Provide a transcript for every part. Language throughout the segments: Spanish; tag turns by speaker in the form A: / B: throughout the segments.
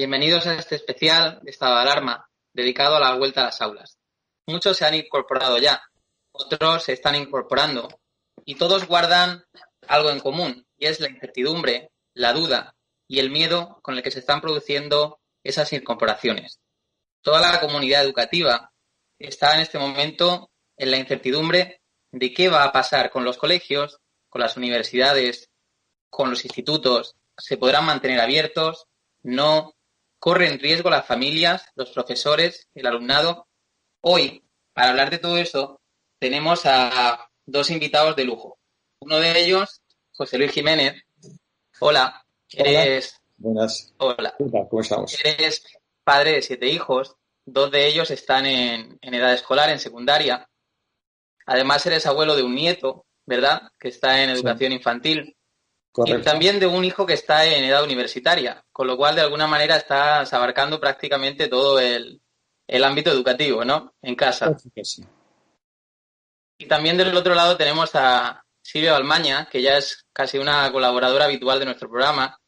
A: Bienvenidos a este especial de estado de alarma dedicado a la vuelta a las aulas. Muchos se han incorporado ya, otros se están incorporando y todos guardan algo en común y es la incertidumbre, la duda y el miedo con el que se están produciendo esas incorporaciones. Toda la comunidad educativa está en este momento en la incertidumbre de qué va a pasar con los colegios, con las universidades, con los institutos, se podrán mantener abiertos, no, corren riesgo las familias, los profesores, el alumnado. Hoy, para hablar de todo eso, tenemos a dos invitados de lujo. Uno de ellos, José Luis Jiménez. Hola. Eres...
B: Buenas.
A: Hola.
B: ¿Cómo estamos?
A: Eres padre de siete hijos. Dos de ellos están en, en edad escolar, en secundaria. Además, eres abuelo de un nieto, ¿verdad? Que está en educación infantil. Y también de un hijo que está en edad universitaria, con lo cual de alguna manera estás abarcando prácticamente todo el, ámbito educativo, ¿no? En casa. Y también del otro lado tenemos a Silvia Balmaña, que ya es casi una colaboradora habitual de nuestro programa,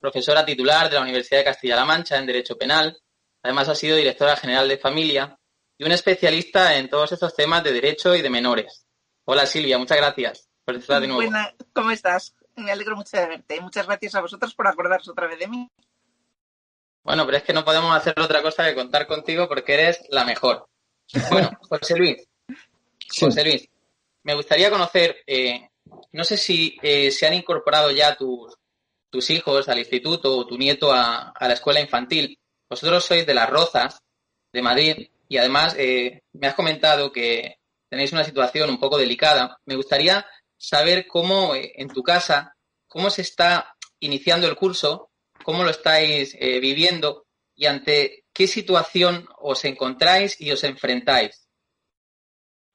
A: profesora titular de la Universidad de Castilla-La Mancha en Derecho Penal, además ha sido directora general de Familia y un especialista en todos estos temas de derecho y de menores. Hola Silvia, muchas gracias por estar de nuevo.
C: Buena, ¿cómo estás? Me alegro mucho de verte. Muchas gracias a vosotros por acordaros otra vez de mí.
A: Bueno, pero es que no podemos hacer otra cosa que contar contigo porque eres la mejor. Bueno, José Luis. José Luis, me gustaría conocer, eh, no sé si eh, se han incorporado ya tus, tus hijos al instituto o tu nieto a, a, la escuela infantil. Vosotros sois de Las Rozas, de Madrid, y además eh, me has comentado que tenéis una situación un poco delicada. Me gustaría saber cómo eh, en tu casa, cómo se está iniciando el curso, cómo lo estáis eh, viviendo y ante qué situación os encontráis y os enfrentáis.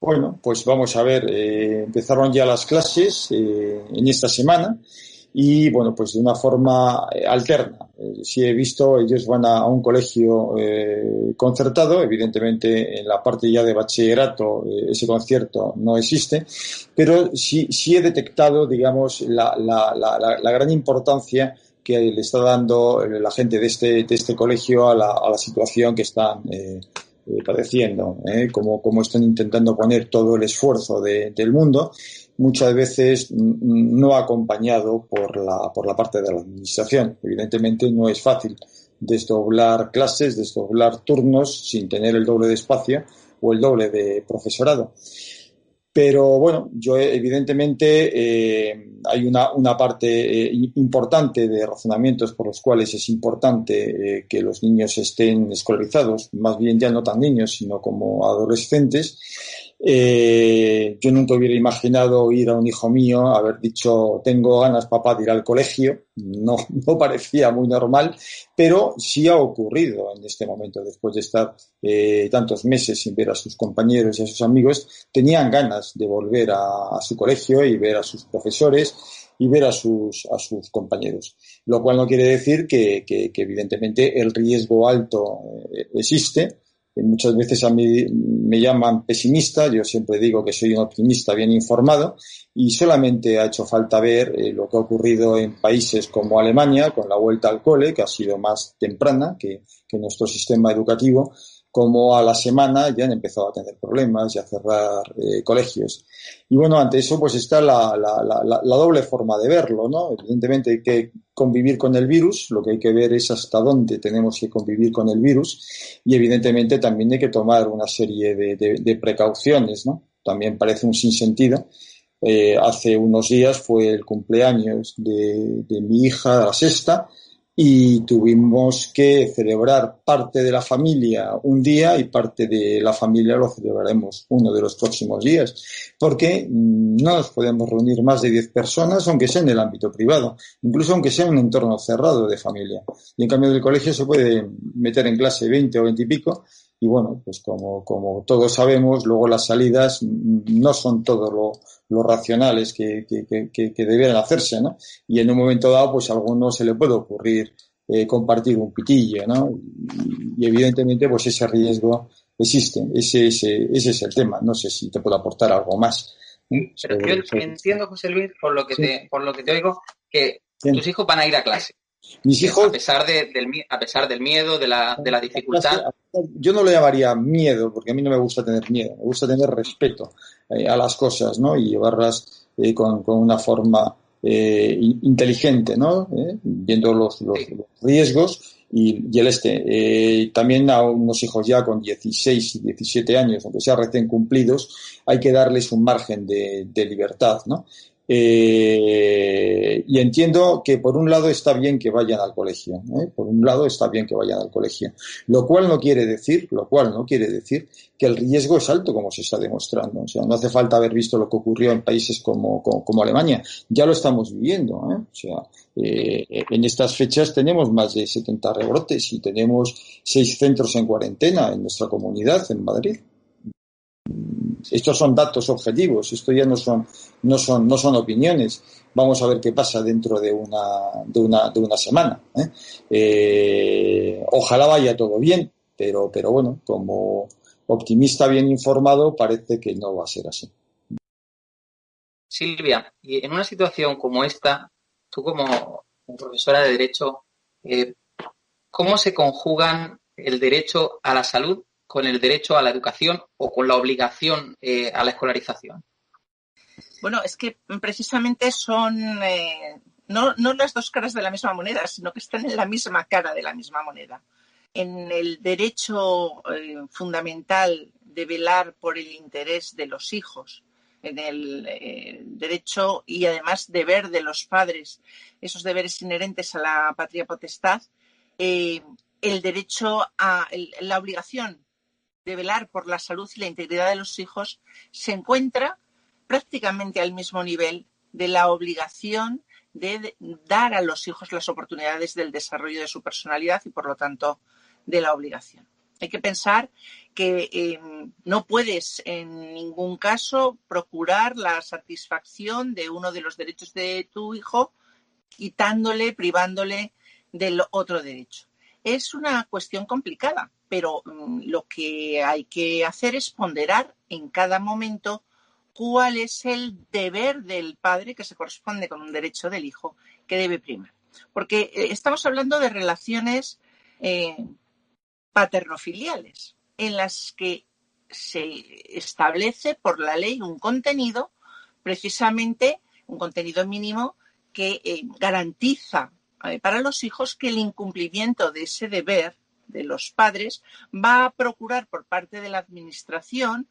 B: Bueno, pues vamos a ver, eh, empezaron ya las clases en esta semana y bueno, pues de una forma eh, alterna. Eh, si he visto, ellos van a, un colegio eh, concertado, evidentemente en la parte ya de bachillerato ese concierto no existe, pero sí, sí he detectado, digamos, la, la, la, gran importancia que le está dando la gente de este, de este colegio a la, a la situación que están eh, padeciendo, como, como están intentando poner todo el esfuerzo de, del mundo muchas veces no acompañado por la, por la parte de la administración. Evidentemente no es fácil desdoblar clases, desdoblar turnos sin tener el doble de espacio o el doble de profesorado. Pero bueno, yo evidentemente eh, hay una, una parte eh, importante de razonamientos por los cuales es importante eh, que los niños estén escolarizados, más bien ya no tan niños, sino como adolescentes. Eh, yo nunca hubiera imaginado ir a un hijo mío, haber dicho, tengo ganas, papá, de ir al colegio. No, no parecía muy normal, pero sí ha ocurrido en este momento, después de estar eh, tantos meses sin ver a sus compañeros y a sus amigos, tenían ganas de volver a, su colegio y ver a sus profesores y ver a sus, a sus compañeros. Lo cual no quiere decir que evidentemente el riesgo alto eh, existe, muchas veces a mí me llaman pesimista, yo siempre digo que soy un optimista bien informado y solamente ha hecho falta ver eh, lo que ha ocurrido en países como Alemania con la vuelta al cole, que ha sido más temprana que, que nuestro sistema educativo, como a la semana ya han empezado a tener problemas y a cerrar eh, colegios. Y bueno, ante eso pues está la, la, la, doble forma de verlo, ¿no? Evidentemente hay que convivir con el virus, lo que hay que ver es hasta dónde tenemos que convivir con el virus y evidentemente también hay que tomar una serie de, de, de precauciones, ¿no? También parece un sinsentido. Eh, hace unos días fue el cumpleaños de, de mi hija, la sexta, y tuvimos que celebrar parte de la familia un día y parte de la familia lo celebraremos uno de los próximos días, porque no nos podemos reunir más de 10 personas, aunque sea en el ámbito privado, incluso aunque sea en un entorno cerrado de familia. Y en cambio del colegio se puede meter en clase 20 o 20 y pico, y bueno, pues como, como todos sabemos, luego las salidas no son todo lo, lo racionales que, que, que, que, debieran hacerse, ¿no? Y en un momento dado, pues a alguno se le puede ocurrir eh, compartir un pitillo, ¿no? Y, y, evidentemente, pues ese riesgo existe. Ese, ese, ese es el tema. No sé si te puedo aportar algo más.
A: Pero sobre, yo sobre... entiendo, José Luis, por lo que, sí. te, por lo que te oigo, que Bien. tus hijos van a ir a clase.
B: Mis hijos.
A: A pesar, de, del, a pesar del miedo, de la, de la dificultad.
B: Yo no lo llamaría miedo, porque a mí no me gusta tener miedo, me gusta tener respeto eh, a las cosas, ¿no? Y llevarlas eh, con, con, una forma eh, inteligente, ¿no? Eh, viendo los, los, los, riesgos y, y el este. también a unos hijos ya con 16 y 17 años, aunque sea recién cumplidos, hay que darles un margen de, de libertad, ¿no? Eh, y entiendo que por un lado está bien que vayan al colegio, ¿eh? por un lado está bien que vayan al colegio, lo cual no quiere decir, lo cual no quiere decir que el riesgo es alto como se está demostrando. O sea, no hace falta haber visto lo que ocurrió en países como, como, Alemania, ya lo estamos viviendo. ¿eh? O sea, eh, en estas fechas tenemos más de 70 rebrotes y tenemos seis centros en cuarentena en nuestra comunidad en Madrid estos son datos objetivos, esto ya no son, no son, no son opiniones. Vamos a ver qué pasa dentro de una, de una, de una semana. ¿eh? Eh, ojalá vaya todo bien, pero, pero bueno, como optimista bien informado, parece que no va a ser así.
A: Silvia, y en una situación como esta, tú como profesora de Derecho, eh, ¿cómo se conjugan el derecho a la salud con el derecho a la educación o con la obligación a la escolarización?
C: Bueno, es que precisamente son eh, no, no, las dos caras de la misma moneda, sino que están en la misma cara de la misma moneda. En el derecho eh, fundamental de velar por el interés de los hijos, en el eh, derecho y además deber de los padres, esos deberes inherentes a la patria potestad, el derecho a el, la obligación de velar por la salud y la integridad de los hijos se encuentra prácticamente al mismo nivel de la obligación de dar a los hijos las oportunidades del desarrollo de su personalidad y, por lo tanto, de la obligación. Hay que pensar que eh, no puedes en ningún caso procurar la satisfacción de uno de los derechos de tu hijo quitándole, privándole del otro derecho. Es una cuestión complicada, pero um, lo que hay que hacer es ponderar en cada momento cuál es el deber del padre que se corresponde con un derecho del hijo que debe primar. Porque eh, estamos hablando de relaciones eh, paternofiliales en las que se establece por la ley un contenido, precisamente un contenido mínimo que eh, garantiza para los hijos que el incumplimiento de ese deber de los padres va a procurar por parte de la Administración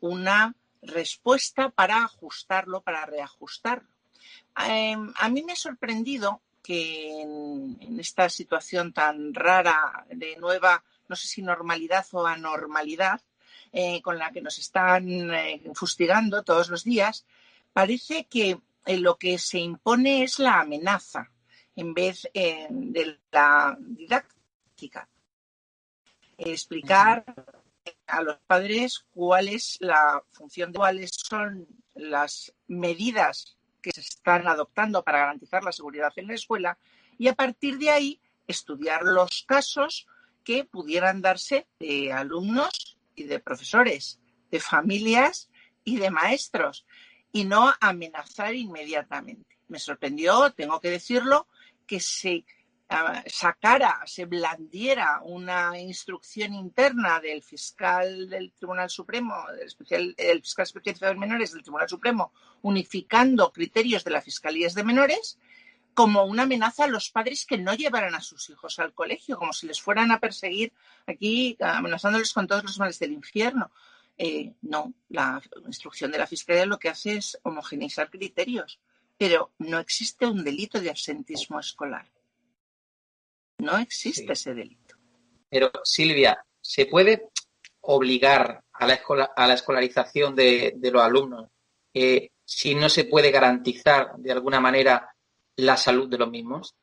C: una respuesta para ajustarlo, para reajustarlo. Em, a mí me ha sorprendido que en, esta situación tan rara de nueva, no sé si normalidad o anormalidad, eh, con la que nos están eh, fustigando todos los días, parece que eh, lo que se impone es la amenaza en vez de la didáctica. Explicar a los padres cuál es la función de cuáles son las medidas que se están adoptando para garantizar la seguridad en la escuela y a partir de ahí estudiar los casos que pudieran darse de alumnos y de profesores, de familias y de maestros y no amenazar inmediatamente. Me sorprendió, tengo que decirlo, que se sacara, se blandiera una instrucción interna del fiscal del Tribunal Supremo, del, especial, fiscal especializado en menores del Tribunal Supremo, unificando criterios de las fiscalías de menores, como una amenaza a los padres que no llevaran a sus hijos al colegio, como si les fueran a perseguir aquí, amenazándoles con todos los males del infierno. Eh, no, la instrucción de la Fiscalía lo que hace es homogeneizar criterios, pero no existe un delito de absentismo escolar. No existe ese delito.
A: Pero, Silvia, ¿se puede obligar a la, a la escolarización de, los alumnos eh, si no se puede garantizar de alguna manera la salud de los mismos?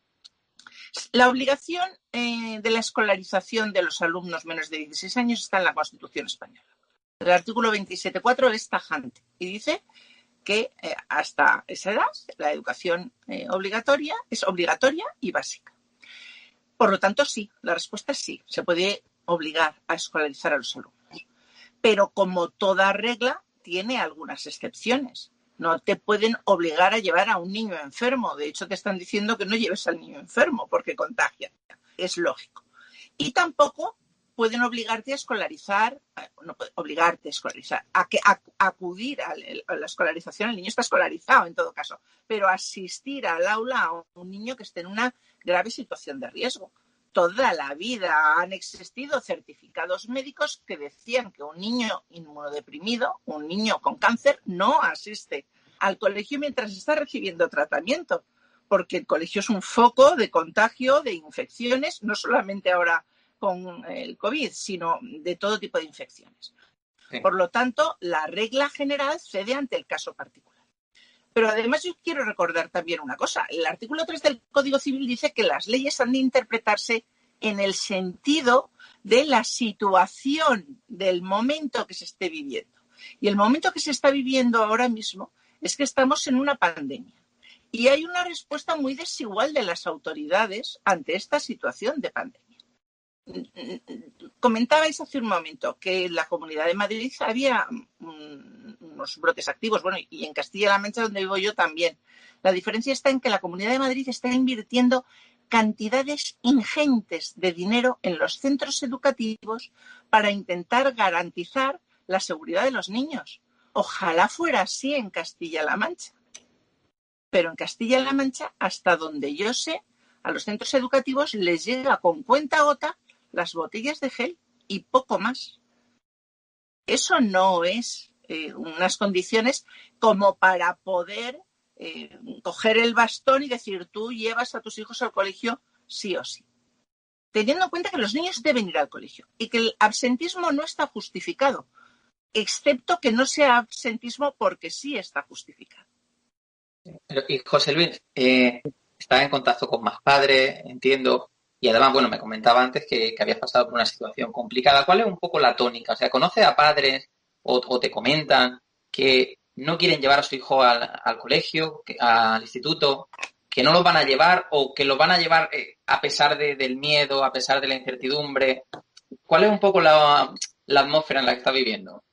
C: La obligación eh, de la escolarización de los alumnos menos de 16 años está en la Constitución española. El artículo 27.4 es tajante y dice que eh, hasta esa edad la educación obligatoria es obligatoria y básica. Por lo tanto, sí, la respuesta es sí, se puede obligar a escolarizar a los alumnos. Pero como toda regla, tiene algunas excepciones. No te pueden obligar a llevar a un niño enfermo. De hecho, te están diciendo que no lleves al niño enfermo porque contagia. Es lógico. Y tampoco pueden obligarte a escolarizar, eh, no obligarte a escolarizar, a, que, acudir a, la escolarización. El niño está escolarizado en todo caso, pero asistir al aula a un niño que esté en una grave situación de riesgo. Toda la vida han existido certificados médicos que decían que un niño inmunodeprimido, un niño con cáncer, no asiste al colegio mientras está recibiendo tratamiento, porque el colegio es un foco de contagio, de infecciones, no solamente ahora con el COVID, sino de todo tipo de infecciones. Por lo tanto, la regla general cede ante el caso particular. Pero además yo quiero recordar también una cosa. El artículo 3 del Código Civil dice que las leyes han de interpretarse en el sentido de la situación del momento que se esté viviendo. Y el momento que se está viviendo ahora mismo es que estamos en una pandemia. Y hay una respuesta muy desigual de las autoridades ante esta situación de pandemia. Comentabais hace un momento que en la Comunidad de Madrid había unos brotes activos, bueno, y en Castilla-La Mancha, donde vivo yo, también. La diferencia está en que la Comunidad de Madrid está invirtiendo cantidades ingentes de dinero en los centros educativos para intentar garantizar la seguridad de los niños. Ojalá fuera así en Castilla-La Mancha. Pero en Castilla-La Mancha, hasta donde yo sé, a los centros educativos les llega con cuenta gota las botellas de gel y poco más. Eso no es eh, unas condiciones como para poder eh, coger el bastón y decir tú llevas a tus hijos al colegio sí o sí. Teniendo en cuenta que los niños deben ir al colegio y que el absentismo no está justificado, excepto que no sea absentismo porque sí está justificado.
A: y José Luis, eh, está en contacto con más padres, entiendo. Y además, bueno, me comentaba antes que, que habías pasado por una situación complicada. ¿Cuál es un poco la tónica? O sea, ¿conoces a padres o, te comentan que no quieren llevar a su hijo al, colegio, al instituto, que no los van a llevar o que los van a llevar eh, a pesar del miedo, a pesar de la incertidumbre? ¿Cuál es un poco la, la atmósfera en la que está viviendo?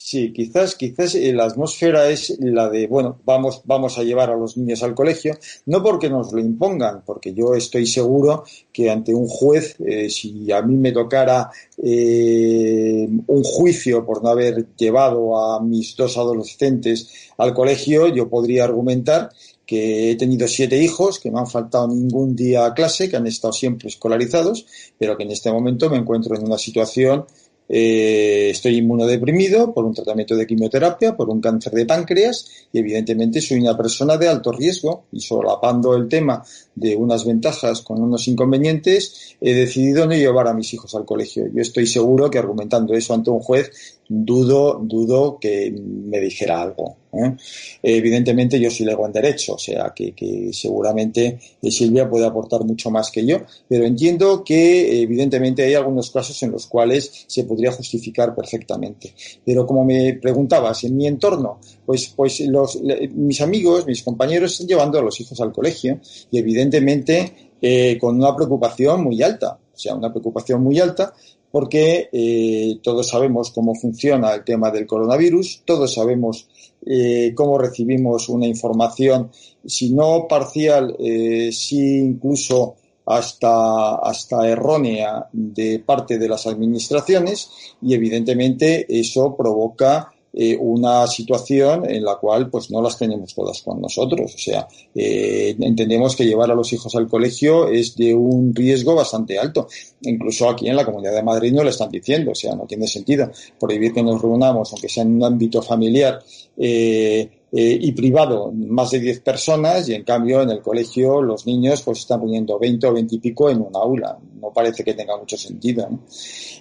B: Sí, quizás, quizás eh, la atmósfera es la de, bueno, vamos, vamos a llevar a los niños al colegio, no porque nos lo impongan, porque yo estoy seguro que ante un juez, eh, si a mí me tocara eh, un juicio por no haber llevado a mis dos adolescentes al colegio, yo podría argumentar que he tenido siete hijos, que no han faltado ningún día a clase, que han estado siempre escolarizados, pero que en este momento me encuentro en una situación eh, estoy inmunodeprimido por un tratamiento de quimioterapia, por un cáncer de páncreas y evidentemente soy una persona de alto riesgo y solapando el tema de unas ventajas con unos inconvenientes, he decidido no llevar a mis hijos al colegio. Yo estoy seguro que argumentando eso ante un juez dudo, dudo que me dijera algo. ¿eh? Evidentemente yo soy lego en derecho, o sea que, que, seguramente Silvia puede aportar mucho más que yo, pero entiendo que evidentemente hay algunos casos en los cuales se podría justificar perfectamente. Pero como me preguntabas, en mi entorno, pues, pues los, mis amigos, mis compañeros están llevando a los hijos al colegio y evidentemente eh, con una preocupación muy alta, o sea, una preocupación muy alta porque eh, todos sabemos cómo funciona el tema del coronavirus, todos sabemos eh, cómo recibimos una información, si no parcial, eh, si incluso hasta, hasta errónea de parte de las administraciones y evidentemente eso provoca eh, una situación en la cual pues no las tenemos todas con nosotros. O sea, eh, entendemos que llevar a los hijos al colegio es de un riesgo bastante alto. Incluso aquí en la Comunidad de Madrid no lo están diciendo, o sea, no tiene sentido prohibir que nos reunamos, aunque sea en un ámbito familiar, eh, eh, y privado más de 10 personas y en cambio en el colegio los niños pues están poniendo 20 o 20 y pico en un aula. No parece que tenga mucho sentido.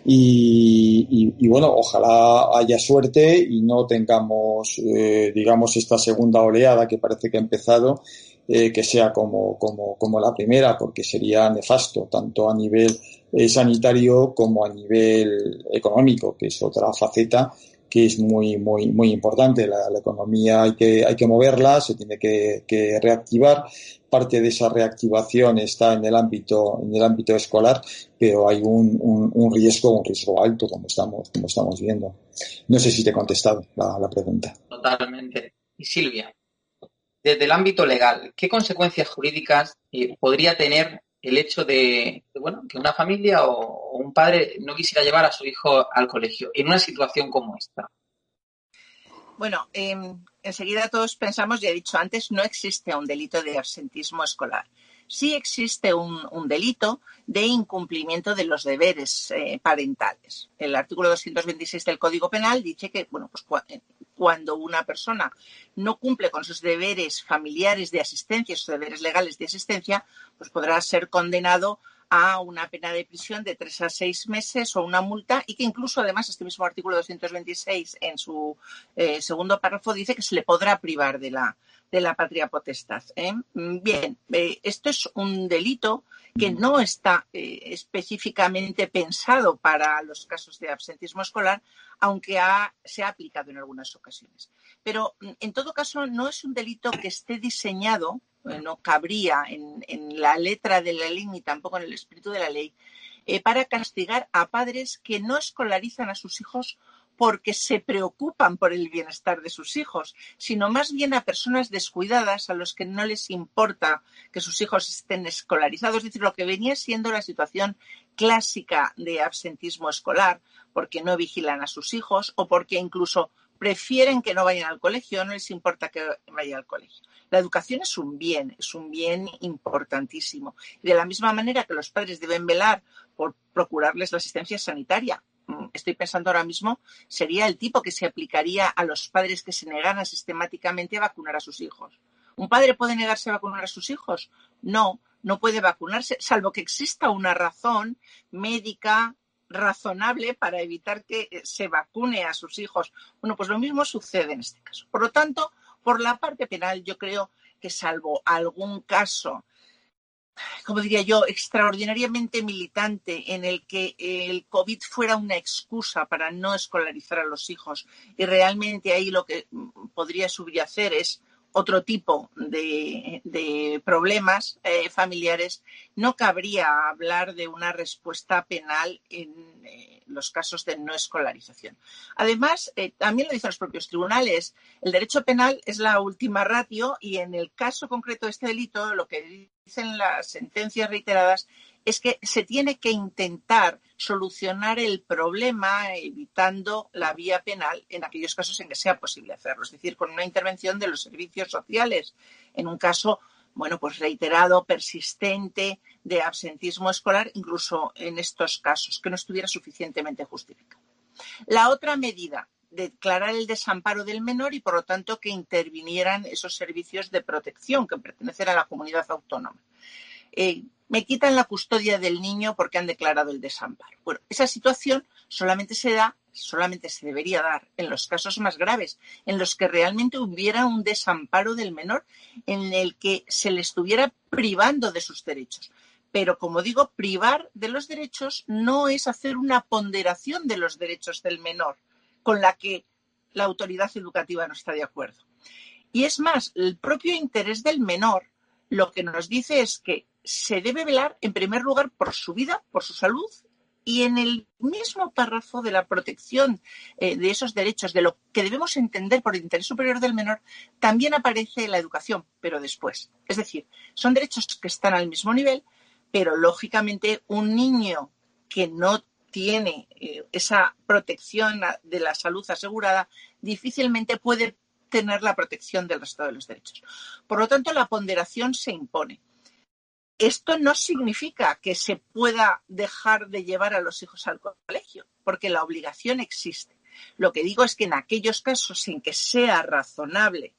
B: Y, y, bueno, ojalá haya suerte y no tengamos, eh, digamos, esta segunda oleada que parece que ha empezado. Eh, que sea como, como, como la primera, porque sería nefasto, tanto a nivel eh, sanitario como a nivel económico, que es otra faceta que es muy, muy, muy importante. La, economía hay que, hay que moverla, se tiene que, que, reactivar. Parte de esa reactivación está en el ámbito, en el ámbito escolar, pero hay un, un, un riesgo, un riesgo alto, como estamos, como estamos viendo. No sé si te he contestado la, la pregunta.
A: Totalmente. Y Silvia, desde el ámbito legal, ¿qué consecuencias jurídicas eh, podría tener el hecho de, bueno, que una familia o, un padre no quisiera llevar a su hijo al colegio en una situación como esta?
C: Bueno, eh, enseguida todos pensamos, ya he dicho antes, no existe un delito de absentismo escolar. Sí existe un, un delito de incumplimiento de los deberes eh, parentales. El artículo 226 del Código Penal dice que, bueno, pues cuando una persona no cumple con sus deberes familiares de asistencia, sus deberes legales de asistencia, pues podrá ser condenado a una pena de prisión de tres a seis meses o una multa y que incluso además este mismo artículo 226 en su eh, segundo párrafo dice que se le podrá privar de la, de la patria potestad. ¿eh? Bien, eh, esto es un delito que no está específicamente pensado para los casos de absentismo escolar, aunque se ha aplicado en algunas ocasiones. Pero en todo caso no es un delito que esté diseñado, no cabría en, la letra de la ley ni tampoco en el espíritu de la ley, eh, para castigar a padres que no escolarizan a sus hijos porque se preocupan por el bienestar de sus hijos, sino más bien a personas descuidadas a los que no les importa que sus hijos estén escolarizados, es decir, lo que venía siendo la situación clásica de absentismo escolar, porque no vigilan a sus hijos o porque incluso prefieren que no vayan al colegio, no les importa que vayan al colegio. La educación es un bien, es un bien importantísimo. Y de la misma manera que los padres deben velar por procurarles la asistencia sanitaria, estoy pensando ahora mismo, sería el tipo que se aplicaría a los padres que se negaran sistemáticamente a vacunar a sus hijos. ¿Un padre puede negarse a vacunar a sus hijos? No, no puede vacunarse, salvo que exista una razón médica razonable para evitar que se vacune a sus hijos. Bueno, pues lo mismo sucede en este caso. Por lo tanto, por la parte penal, yo creo que salvo algún caso como diría yo, extraordinariamente militante en el que el COVID fuera una excusa para no escolarizar a los hijos y realmente ahí lo que podría subyacer es otro tipo de, de problemas eh, familiares, no cabría hablar de una respuesta penal en eh, los casos de no escolarización. Además, eh, también lo dicen los propios tribunales, el derecho penal es la última ratio y en el caso concreto de este delito, lo que dicen las sentencias reiteradas es que se tiene que intentar solucionar el problema evitando la vía penal en aquellos casos en que sea posible hacerlo, es decir, con una intervención de los servicios sociales. En un caso, bueno, pues reiterado, persistente de absentismo escolar, incluso en estos casos, que no estuviera suficientemente justificado. La otra medida, declarar el desamparo del menor y, por lo tanto, que intervinieran esos servicios de protección que pertenecen a la comunidad autónoma. Eh, me quitan la custodia del niño porque han declarado el desamparo. Bueno, esa situación solamente se da, solamente se debería dar en los casos más graves, en los que realmente hubiera un desamparo del menor, en el que se le estuviera privando de sus derechos. Pero, como digo, privar de los derechos no es hacer una ponderación de los derechos del menor con la que la autoridad educativa no está de acuerdo. Y es más, el propio interés del menor lo que nos dice es que se debe velar, en primer lugar, por su vida, por su salud, y en el mismo párrafo de la protección eh, de esos derechos, de lo que debemos entender por el interés superior del menor, también aparece la educación, pero después. Es decir, son derechos que están al mismo nivel, pero lógicamente un niño que no tiene eh, esa protección de la salud asegurada difícilmente puede tener la protección del resto de los derechos. Por lo tanto, la ponderación se impone. Esto no significa que se pueda dejar de llevar a los hijos al colegio, porque la obligación existe. Lo que digo es que en aquellos casos en que sea razonable,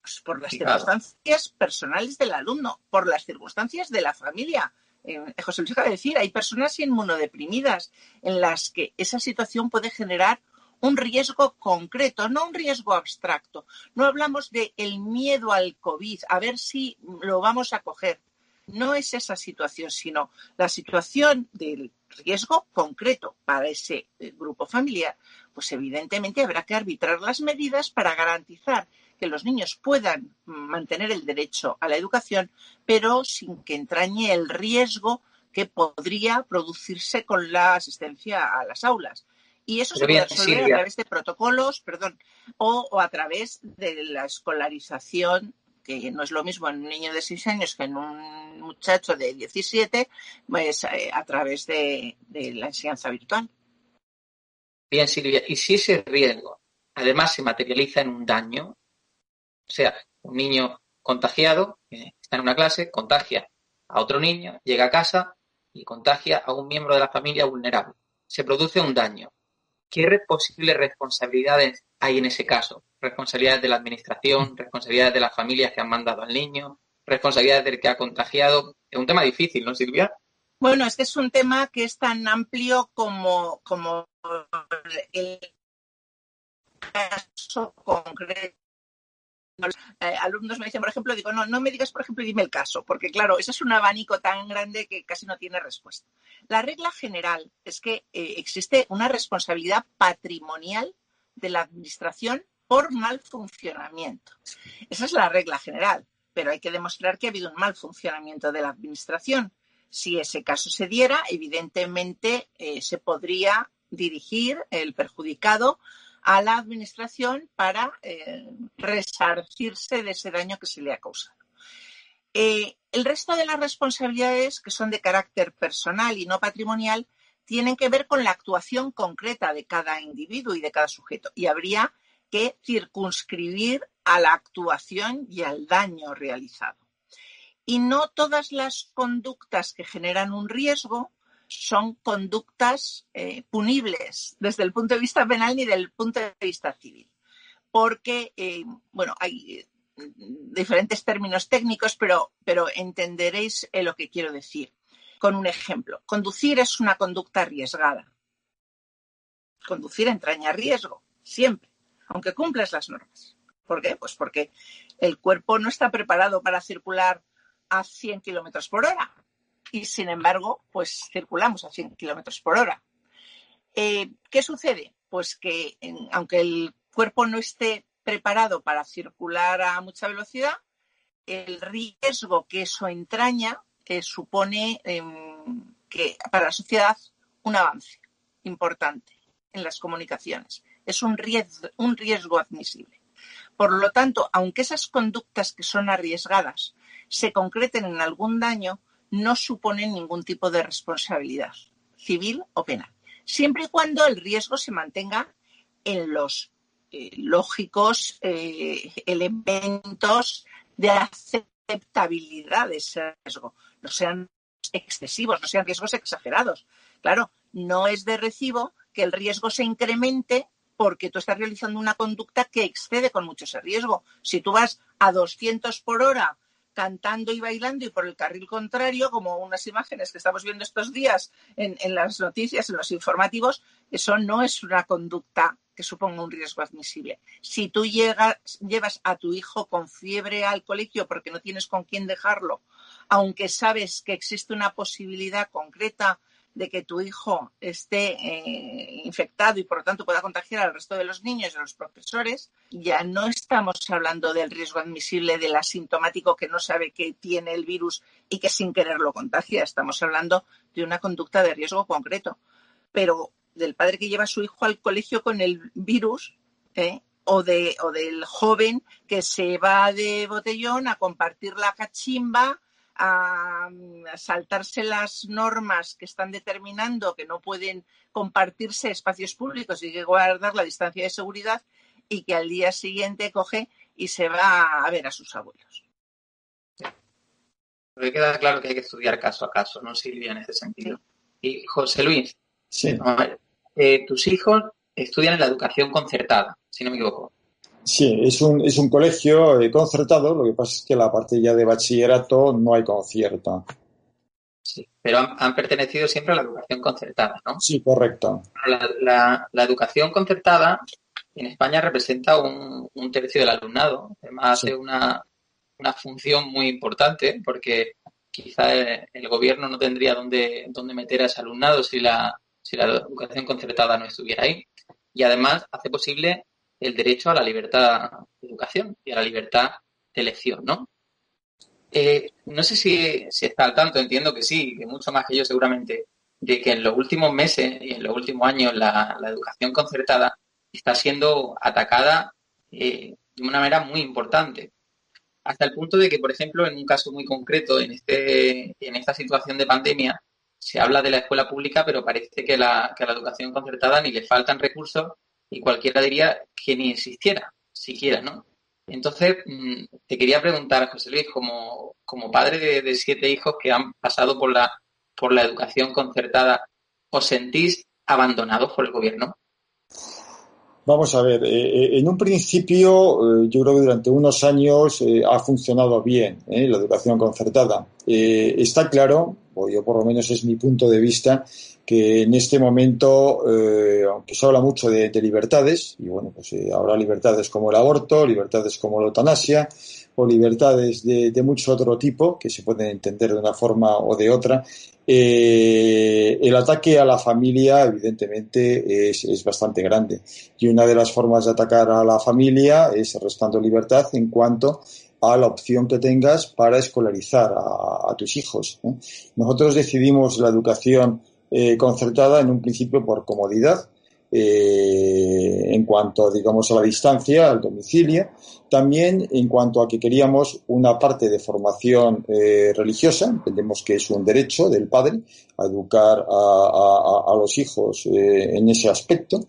C: pues, por las circunstancias personales del alumno, por las circunstancias de la familia, eh, José Luis acaba de decir, hay personas inmunodeprimidas en las que esa situación puede generar un riesgo concreto, no un riesgo abstracto. No hablamos de el miedo al COVID, a ver si lo vamos a coger no es esa situación, sino la situación del riesgo concreto para ese eh, grupo familiar, pues evidentemente habrá que arbitrar las medidas para garantizar que los niños puedan mantener el derecho a la educación, pero sin que entrañe el riesgo que podría producirse con la asistencia a las aulas. Y eso se puede resolver a través de protocolos, perdón, o, a través de la escolarización que no es lo mismo en un niño de 6 años que en un muchacho de 17, pues eh, a través de, la enseñanza virtual.
A: Bien, Silvia, y si ese riesgo además se materializa en un daño, o sea, un niño contagiado, está en una clase, contagia a otro niño, llega a casa y contagia a un miembro de la familia vulnerable. Se produce un daño. ¿Qué posibles responsabilidades hay en ese caso? Responsabilidades de la administración, responsabilidades de las familias que han mandado al niño, responsabilidades del que ha contagiado. Es un tema difícil, ¿no, Silvia?
C: Bueno, este es un tema que es tan amplio como, como el caso concreto eh, alumnos me dicen, por ejemplo, digo, no, no me digas, por ejemplo, dime el caso, porque claro, ese es un abanico tan grande que casi no tiene respuesta. La regla general es que eh, existe una responsabilidad patrimonial de la administración por mal funcionamiento. Esa es la regla general, pero hay que demostrar que ha habido un mal funcionamiento de la administración. Si ese caso se diera, evidentemente eh, se podría dirigir el perjudicado a la Administración para eh, resarcirse de ese daño que se le ha causado. Eh, el resto de las responsabilidades, que son de carácter personal y no patrimonial, tienen que ver con la actuación concreta de cada individuo y de cada sujeto. Y habría que circunscribir a la actuación y al daño realizado. Y no todas las conductas que generan un riesgo son conductas eh, punibles desde el punto de vista penal ni del punto de vista civil. Porque, eh, bueno, hay eh, diferentes términos técnicos, pero, pero entenderéis lo que quiero decir. Con un ejemplo, conducir es una conducta arriesgada. Conducir entraña riesgo, siempre, aunque cumplas las normas. ¿Por qué? Pues porque el cuerpo no está preparado para circular a 100 kilómetros por hora y sin embargo, pues circulamos a 100 kilómetros por hora. Eh, ¿Qué sucede? Pues que aunque el cuerpo no esté preparado para circular a mucha velocidad, el riesgo que eso entraña eh, supone em, que para la sociedad un avance importante en las comunicaciones. Es un riesgo, admisible. Por lo tanto, aunque esas conductas que son arriesgadas se concreten en algún daño, no suponen ningún tipo de responsabilidad civil o penal, siempre y cuando el riesgo se mantenga en los eh, lógicos eh, elementos de aceptabilidad de ese riesgo, no sean excesivos, no sean riesgos exagerados. Claro, no es de recibo que el riesgo se incremente porque tú estás realizando una conducta que excede con mucho ese riesgo. Si tú vas a 200 por hora cantando y bailando y por el carril contrario, como unas imágenes que estamos viendo estos días en, en las noticias, en los informativos, eso no es una conducta que suponga un riesgo admisible. Si tú llegas, llevas a tu hijo con fiebre al colegio porque no tienes con quién dejarlo, aunque sabes que existe una posibilidad concreta de que tu hijo esté eh, infectado y por lo tanto pueda contagiar al resto de los niños y a los profesores, ya no estamos hablando del riesgo admisible del asintomático que no sabe que tiene el virus y que sin querer lo contagia. Estamos hablando de una conducta de riesgo concreto. Pero del padre que lleva a su hijo al colegio con el virus, ¿eh? o, de, o del joven que se va de botellón a compartir la cachimba a, saltarse las normas que están determinando que no pueden compartirse espacios públicos y que guardar la distancia de seguridad y que al día siguiente coge y se va a ver a sus abuelos.
A: Pero queda claro que hay que estudiar caso a caso, ¿no, Silvia, en ese sentido? Y José Luis,
B: Sí.
A: eh, tus hijos estudian en la educación concertada, si no me equivoco.
B: Sí, es un, es un colegio eh, concertado, lo que pasa es que la parte ya de bachillerato no hay concierto.
A: Sí, pero han, han pertenecido siempre a la educación concertada, ¿no?
B: Sí, correcto.
A: La, la- la educación concertada en España representa un, un tercio del alumnado. Además,
B: Sí.
A: hace una, una función muy importante porque quizá el, el gobierno no tendría dónde, dónde meter a ese alumnado si la, si la educación concertada no estuviera ahí. Y además hace posible el derecho a la libertad de educación y a la libertad de elección, ¿no? Eh, no sé si, si está al tanto, entiendo que sí, que mucho más que yo seguramente, de que en los últimos meses y en los últimos años la, educación concertada está siendo atacada eh, de una manera muy importante. Hasta el punto de que, por ejemplo, en un caso muy concreto, en, este, en esta situación de pandemia, se habla de la escuela pública, pero parece que, que a la educación concertada ni le faltan recursos y cualquiera diría que ni existiera, siquiera, ¿no? Entonces, mm, te quería preguntar, José Luis, como, como padre de, siete hijos que han pasado por la, por la educación concertada, ¿os sentís abandonados por el gobierno?
B: Vamos a ver, eh, eh, en un principio eh, yo creo que durante unos años ha funcionado bien la educación concertada. Está claro, o yo por lo menos es mi punto de vista, que en este momento, eh, aunque se habla mucho de, de libertades, y bueno, pues eh, habrá libertades como el aborto, libertades como la eutanasia, o libertades de, mucho otro tipo, que se pueden entender de una forma o de otra, eh, el ataque a la familia, evidentemente, es, es, bastante grande. Y una de las formas de atacar a la familia es restando libertad en cuanto a la opción que tengas para escolarizar a, tus hijos. Nosotros decidimos la educación eh, concertada en un principio por comodidad, eh, en cuanto, digamos, a la distancia, al domicilio, también en cuanto a que queríamos una parte de formación eh, religiosa, entendemos que es un derecho del padre a educar a, a, los hijos en ese aspecto,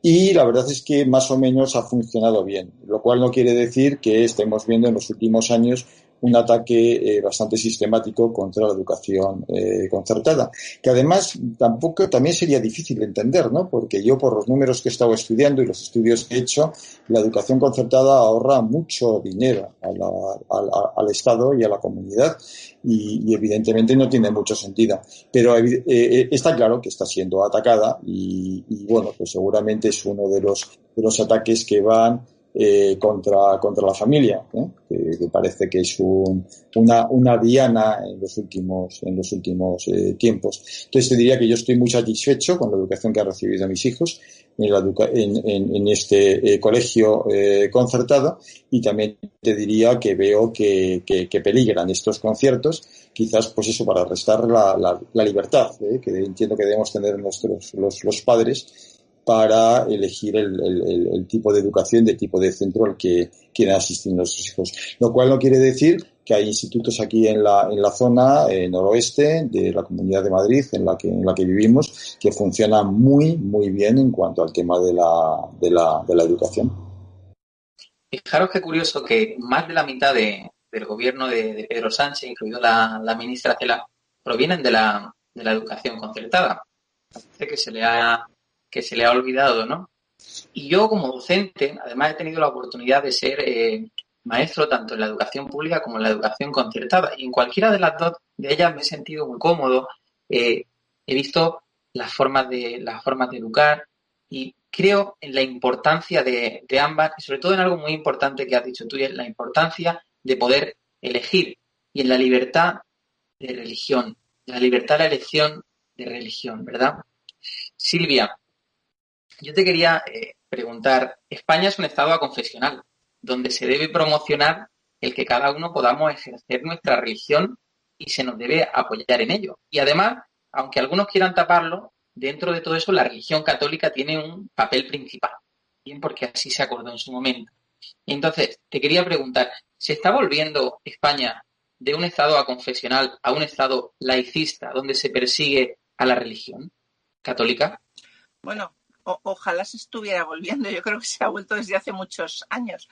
B: y la verdad es que más o menos ha funcionado bien, lo cual no quiere decir que estemos viendo en los últimos años un ataque eh, bastante sistemático contra la educación eh, concertada, que además tampoco también sería difícil de entender, ¿no? Porque yo por los números que he estado estudiando y los estudios que he hecho, la educación concertada ahorra mucho dinero a la, al Estado y a la comunidad y, evidentemente no tiene mucho sentido. Pero eh, está claro que está siendo atacada y, y bueno, pues seguramente es uno de los de los ataques que van eh, contra, contra la familia, ¿eh? que, parece que es un, una, una diana en los últimos, en los últimos eh, tiempos. Entonces te diría que yo estoy muy satisfecho con la educación que han recibido mis hijos en, la en, en, este eh, colegio eh, concertado y también te diría que veo que, que, que, peligran estos conciertos, quizás pues eso para restar la, la, la libertad que entiendo que debemos tener nuestros los padres para elegir el, el, tipo de educación, de tipo de centro al que quieren asistir nuestros hijos. Lo cual no quiere decir que hay institutos aquí en la, en la zona noroeste de la Comunidad de Madrid en la, que, en la que vivimos que funcionan muy, muy bien en cuanto al tema de la, de la, de la educación.
A: Fijaros qué curioso que más de la mitad de, del gobierno de, de, Pedro Sánchez, incluido la, la ministra Cela, provienen de la, de la educación concertada. Parece que se le ha que se le ha olvidado, ¿no? Y yo como docente, además he tenido la oportunidad de ser eh, maestro tanto en la educación pública como en la educación concertada. Y en cualquiera de las dos de ellas me he sentido muy cómodo. Eh, he visto las formas de, las formas de educar y creo en la importancia de, de, ambas y sobre todo en algo muy importante que has dicho tú, y es la importancia de poder elegir y en la libertad de religión, la libertad de elección de religión, ¿verdad? Silvia, yo te quería eh, preguntar, España es un Estado aconfesional, donde se debe promocionar el que cada uno podamos ejercer nuestra religión y se nos debe apoyar en ello. Y además, aunque algunos quieran taparlo, dentro de todo eso la religión católica tiene un papel principal, bien porque así se acordó en su momento. Entonces, te quería preguntar, ¿se está volviendo España de un Estado aconfesional a un Estado laicista, donde se persigue a la religión católica?
C: Bueno, ojalá se estuviera volviendo. Yo creo que se ha vuelto desde hace muchos años.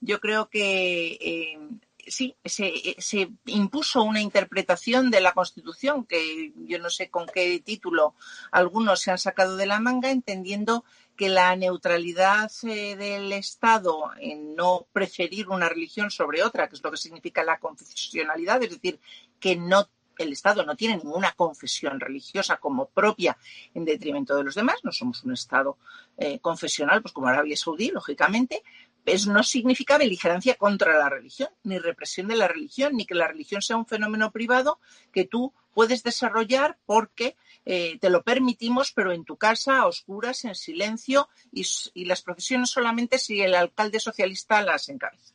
C: Yo creo que eh, sí, se, impuso una interpretación de la Constitución que yo no sé con qué título algunos se han sacado de la manga, entendiendo que la neutralidad eh, del Estado en no preferir una religión sobre otra, que es lo que significa la confesionalidad, es decir, que no el Estado no tiene ninguna confesión religiosa como propia en detrimento de los demás, no somos un Estado eh, confesional, pues como Arabia Saudí, lógicamente, eso no significa beligerancia contra la religión, ni represión de la religión, ni que la religión sea un fenómeno privado que tú puedes desarrollar porque eh, te lo permitimos, pero en tu casa, a oscuras, en silencio, y, las profesiones solamente si el alcalde socialista las encabeza.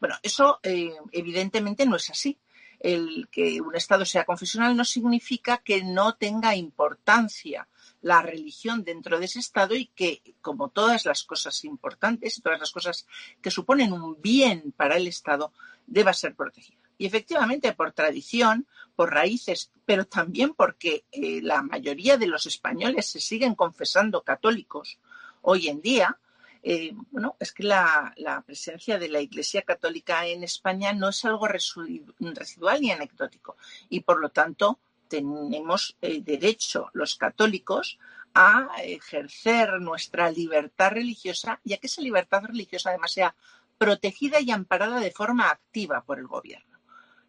C: Bueno, eso eh, evidentemente no es así el que un Estado sea confesional no significa que no tenga importancia la religión dentro de ese Estado y que, como todas las cosas importantes y todas las cosas que suponen un bien para el Estado, deba ser protegida. Y efectivamente, por tradición, por raíces, pero también porque eh, la mayoría de los españoles se siguen confesando católicos hoy en día, eh, bueno, es que la, presencia de la Iglesia Católica en España no es algo residual ni anecdótico y por lo tanto tenemos eh, derecho los católicos a ejercer nuestra libertad religiosa y a que esa libertad religiosa además sea protegida y amparada de forma activa por el gobierno,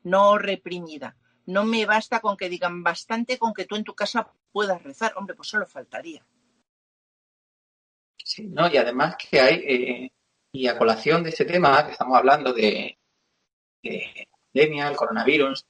C: no reprimida. No me basta con que digan bastante con que tú en tu casa puedas rezar. Hombre, pues solo faltaría.
A: Sí, ¿no? Y además que hay, eh, y a colación de este tema, que estamos hablando de, de pandemia, el coronavirus,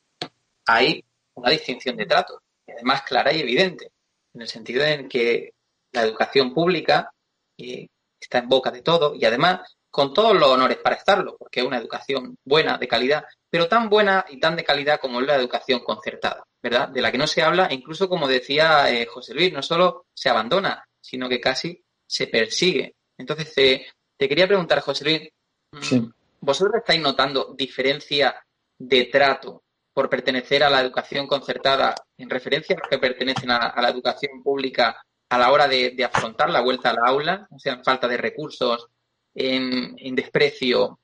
A: hay una distinción de trato, y además clara y evidente, en el sentido en que la educación pública eh, está en boca de todo y además con todos los honores para estarlo, porque es una educación buena, de calidad, pero tan buena y tan de calidad como es la educación concertada, ¿verdad? De la que no se habla, e incluso como decía eh, José Luis, no solo se abandona, sino que casi se persigue. Entonces, te quería preguntar, José Luis, mm, ¿vosotros estáis notando diferencia de trato por pertenecer a la educación concertada en referencia a los que pertenecen a, la educación pública a la hora de, afrontar la vuelta a la aula, o sea, en falta de recursos, en, en desprecio?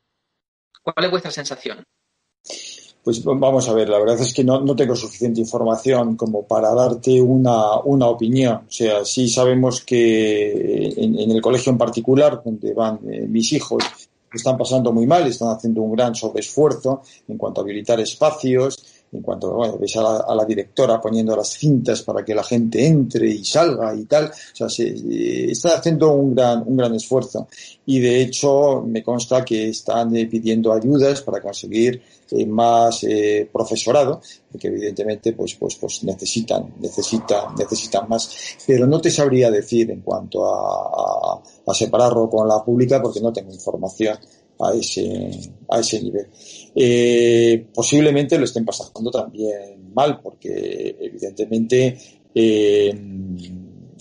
A: ¿Cuál es vuestra sensación?
B: Pues vamos a ver, la verdad es que no, no tengo suficiente información como para darte una, una, opinión. O sea, sí sabemos que en, el colegio en particular, donde van eh, mis hijos, están pasando muy mal, están haciendo un gran sobreesfuerzo en cuanto a habilitar espacios, en cuanto bueno, ves a la, directora poniendo las cintas para que la gente entre y salga y tal, o sea, se eh, está haciendo un gran, un gran esfuerzo. Y de hecho, me consta que están eh, pidiendo ayudas para conseguir eh, más eh, profesorado, que evidentemente pues, pues, pues necesitan, necesitan, necesitan más. Pero no te sabría decir en cuanto a, a, a separarlo con la pública porque no tengo información a ese, a ese nivel. Eh, posiblemente lo estén pasando también mal, porque evidentemente eh,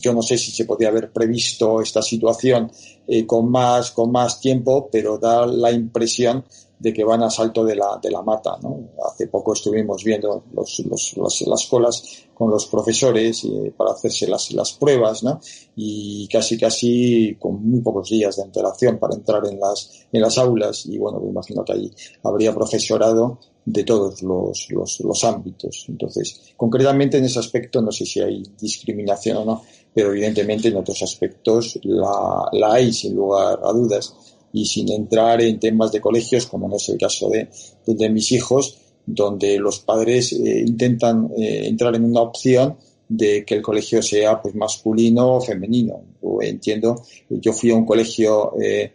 B: yo no sé si se podía haber previsto esta situación eh, con más con más tiempo, pero da la impresión de que van a salto de la, de la mata. ¿no? Hace poco estuvimos viendo los, los, las colas con los profesores eh, para hacerse las, las pruebas ¿no? y casi casi con muy pocos días de antelación para entrar en las, en las aulas y bueno, me imagino que ahí habría profesorado de todos los, los, los ámbitos. Entonces, concretamente en ese aspecto no sé si hay discriminación o no, pero evidentemente en otros aspectos la, la hay sin lugar a dudas y sin entrar en temas de colegios, como no es el caso de, de mis hijos, donde los padres eh, intentan eh, entrar en una opción de que el colegio sea pues masculino o femenino. Yo entiendo, yo fui a un colegio eh,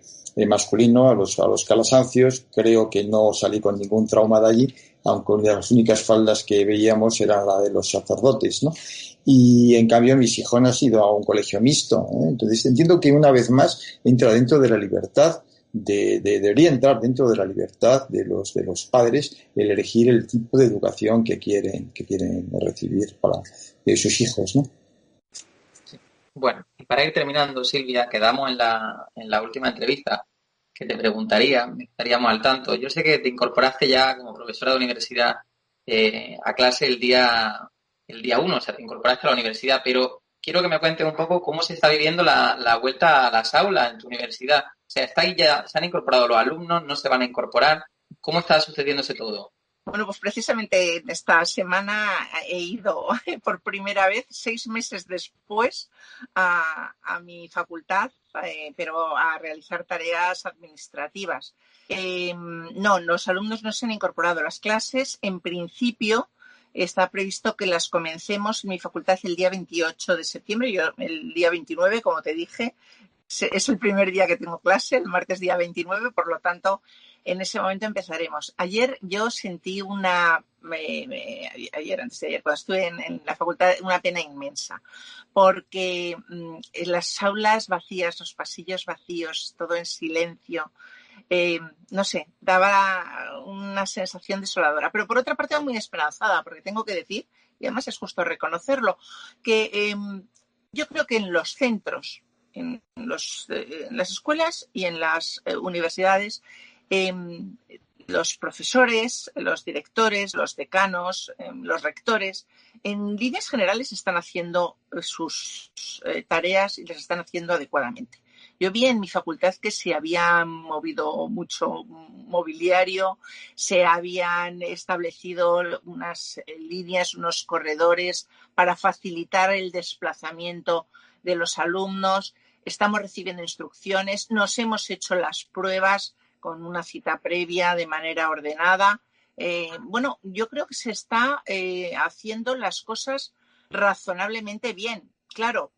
B: masculino, a los, a los calasancios, creo que no salí con ningún trauma de allí, aunque las únicas faldas que veíamos era la de los sacerdotes, ¿no? Y en cambio mis hijos han ido a un colegio mixto. ¿eh? Entonces entiendo que una vez más entra dentro de la libertad de, debería entrar dentro de la libertad de los de los padres el elegir el tipo de educación que quieren que quieren recibir para sus hijos, ¿no?
A: Bueno, y para ir terminando, Silvia, quedamos en la, en la última entrevista que te preguntaría, estaríamos al tanto. Yo sé que te incorporaste ya como profesora de universidad eh, a clase el día el día uno, o sea, te incorporaste a la universidad, pero quiero que me cuentes un poco cómo se está viviendo la, vuelta a las aulas en tu universidad. O sea, está ahí ya, se han incorporado los alumnos, no se van a incorporar. ¿Cómo está sucediéndose todo?
C: Bueno, pues precisamente en esta semana he ido por primera vez, seis meses después, a, mi facultad, eh, pero a realizar tareas administrativas. Eh, no, los alumnos no se han incorporado a las clases. En principio, está previsto que las comencemos en mi facultad el día 28 de septiembre. Yo el día 29, como te dije, es el primer día que tengo clase, el martes día 29, por lo tanto, en ese momento empezaremos. Ayer yo sentí una, ayer, antes de ayer, cuando estuve en, la facultad, una pena inmensa, porque mm, las aulas vacías, los pasillos vacíos, todo en silencio, eh, no sé, daba una sensación desoladora. Pero por otra parte, muy esperanzada, porque tengo que decir, y además es justo reconocerlo, que em, yo creo que en los centros, en, los, eh, en las escuelas y en las eh, universidades, em, los profesores, los directores, los decanos, em, los rectores, en líneas generales están haciendo sus tareas y las están haciendo adecuadamente. Yo vi en mi facultad que se había movido mucho mobiliario, se habían establecido unas eh, líneas, unos corredores para facilitar el desplazamiento de los alumnos. Estamos recibiendo instrucciones, nos hemos hecho las pruebas con una cita previa de manera ordenada. Eh, bueno, yo creo que se está eh, haciendo las cosas razonablemente bien. Claro,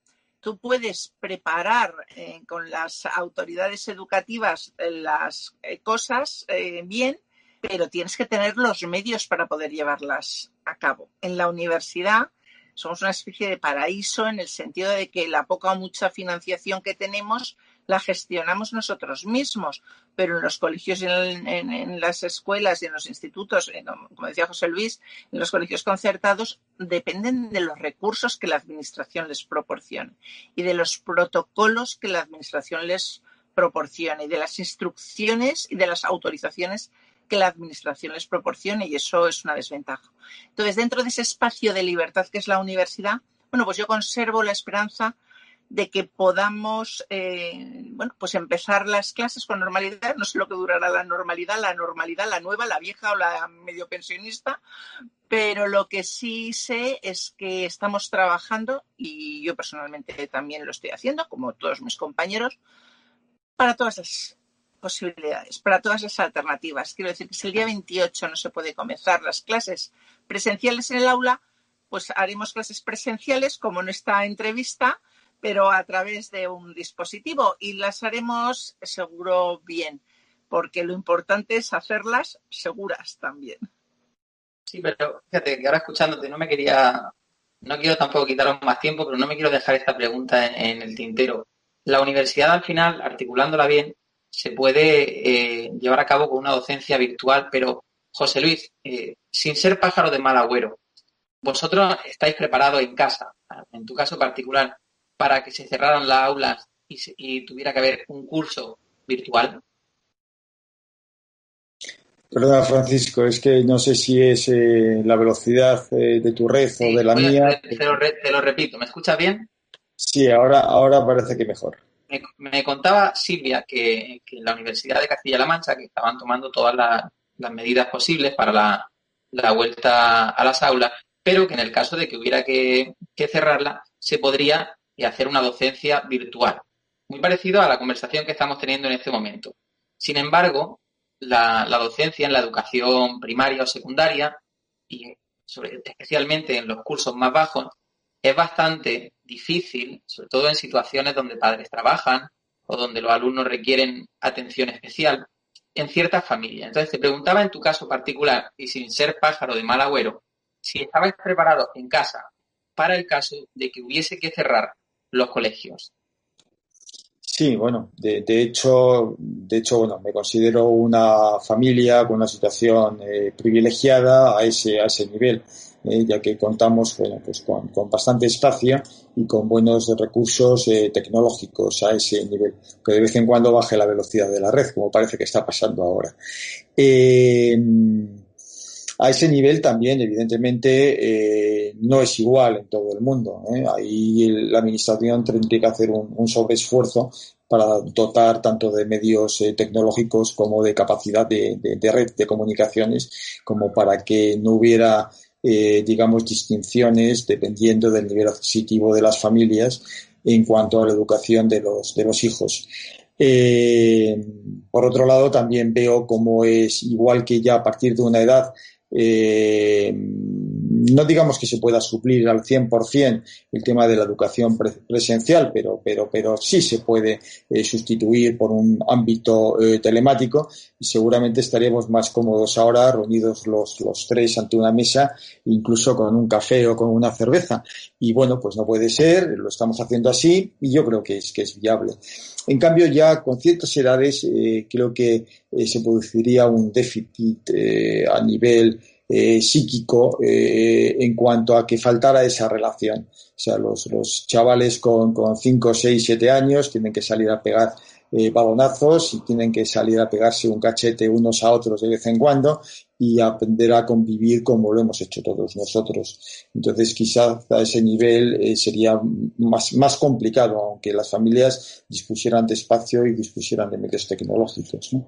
C: tú puedes preparar eh, con las autoridades educativas eh, las eh, cosas bien, pero tienes que tener los medios para poder llevarlas a cabo. En la universidad somos una especie de paraíso en el sentido de que la poca o mucha financiación que tenemos la gestionamos nosotros mismos, pero en los colegios, en, en, las escuelas y en los institutos, como decía José Luis, en los colegios concertados, dependen de los recursos que la Administración les proporcione y de los protocolos que la Administración les proporcione, y de las instrucciones y de las autorizaciones que la Administración les proporcione, y eso es una desventaja. Entonces, dentro de ese espacio de libertad que es la universidad, bueno, pues yo conservo la esperanza de que podamos, eh, bueno, pues empezar las clases con normalidad. No sé lo que durará la normalidad, la normalidad, la nueva, la vieja o la medio pensionista, pero lo que sí sé es que estamos trabajando, y yo personalmente también lo estoy haciendo, como todos mis compañeros, para todas las posibilidades, para todas las alternativas. Quiero decir que si el día 28 no se puede comenzar las clases presenciales en el aula, pues haremos clases presenciales como en esta entrevista pero a través de un dispositivo y las haremos seguro bien, porque lo importante es hacerlas seguras también.
A: Sí, pero fíjate que ahora escuchándote no me quería, no quiero tampoco quitaros más tiempo, pero no me quiero dejar esta pregunta en, el tintero. La universidad al final, articulándola bien, se puede eh, llevar a cabo con una docencia virtual, pero José Luis, eh, sin ser pájaro de mal agüero, vosotros estáis preparados en casa, en tu caso particular, para que se cerraran las aulas y, tuviera que haber un curso virtual?
B: Perdona, Francisco, es que no sé si es eh, la velocidad eh, de tu red o de la mía.
A: Te, lo, repito, ¿me escuchas bien?
B: Sí, ahora, ahora parece que mejor.
A: Me, contaba Silvia que, en la Universidad de Castilla-La Mancha, que estaban tomando todas las, medidas posibles para la, vuelta a las aulas, pero que en el caso de que hubiera que, que cerrarla, se podría hacer una docencia virtual. Muy parecido a la conversación que estamos teniendo en este momento. Sin embargo, la, docencia en la educación primaria o secundaria, y especialmente en los cursos más bajos, es bastante difícil, sobre todo en situaciones donde padres trabajan o donde los alumnos requieren atención especial en ciertas familias. Entonces, te preguntaba en tu caso particular, y sin ser pájaro de mal agüero, si estabais preparados en casa para el caso de que hubiese que cerrar los colegios.
B: Sí, bueno, de, hecho, de hecho, bueno, me considero una familia con una situación eh, privilegiada a ese, a ese nivel, eh, ya que contamos, bueno, pues con, bastante espacio y con buenos recursos eh, tecnológicos a ese nivel, que de vez en cuando baje la velocidad de la red, como parece que está pasando ahora. A ese nivel también, evidentemente, eh, no es igual en todo el mundo. ¿eh? Ahí la Administración tendría que hacer un, sobreesfuerzo para dotar tanto de medios eh, tecnológicos como de capacidad de, red de comunicaciones, como para que no hubiera, digamos, distinciones dependiendo del nivel adquisitivo de las familias en cuanto a la educación de los, de los hijos. por otro lado, también veo cómo es igual que ya a partir de una edad eh, no digamos que se pueda suplir al 100% el tema de la educación presencial, pero, pero, pero sí se puede eh, sustituir por un ámbito eh, telemático y seguramente estaríamos más cómodos ahora reunidos los, los tres ante una mesa, incluso con un café o con una cerveza. Y bueno, pues no puede ser, lo estamos haciendo así y yo creo que es, que es viable. En cambio, ya con ciertas edades eh, creo que se produciría un déficit a nivel psíquico en cuanto a que faltara esa relación. O sea, los, los chavales con, con 5, 6, 7 años tienen que salir a pegar balonazos y tienen que salir a pegarse un cachete unos a otros de vez en cuando y aprender a convivir como lo hemos hecho todos nosotros. Entonces, quizás a ese nivel eh, sería más, más complicado, aunque las familias dispusieran de espacio y dispusieran de medios tecnológicos. ¿no?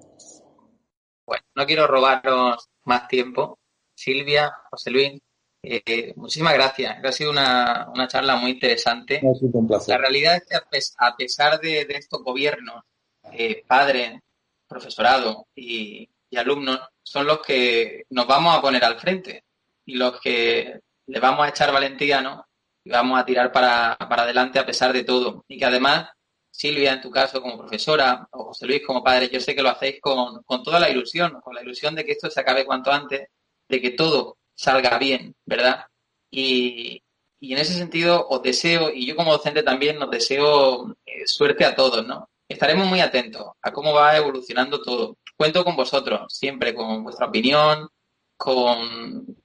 A: Bueno, no quiero robaros más tiempo. Silvia, José Luis, eh, muchísimas gracias. Ha sido una, una charla muy interesante.
B: Ha sido un placer.
A: La realidad es que a, pesar de, estos gobiernos, eh, padres, profesorado y, y alumnos, son los que nos vamos a poner al frente y los que le vamos a echar valentía, ¿no? Y vamos a tirar para, para adelante a pesar de todo. Y que además, Silvia, en tu caso como profesora, o José Luis como padre, yo sé que lo hacéis con, con toda la ilusión, con la ilusión de que esto se acabe cuanto antes, de que todo salga bien, ¿verdad? Y, y en ese sentido os deseo, y yo como docente también nos deseo eh, suerte a todos, ¿no? Estaremos muy atentos a cómo va evolucionando todo cuento con vosotros, siempre con vuestra opinión, con,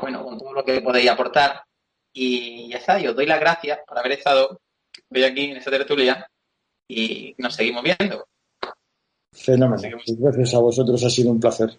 A: bueno, con todo lo que podéis aportar. Y ya está, y os doy las gracias por haber estado hoy aquí en esta tertulia y nos seguimos viendo.
B: Fenómeno. Gracias a vosotros, ha sido un placer.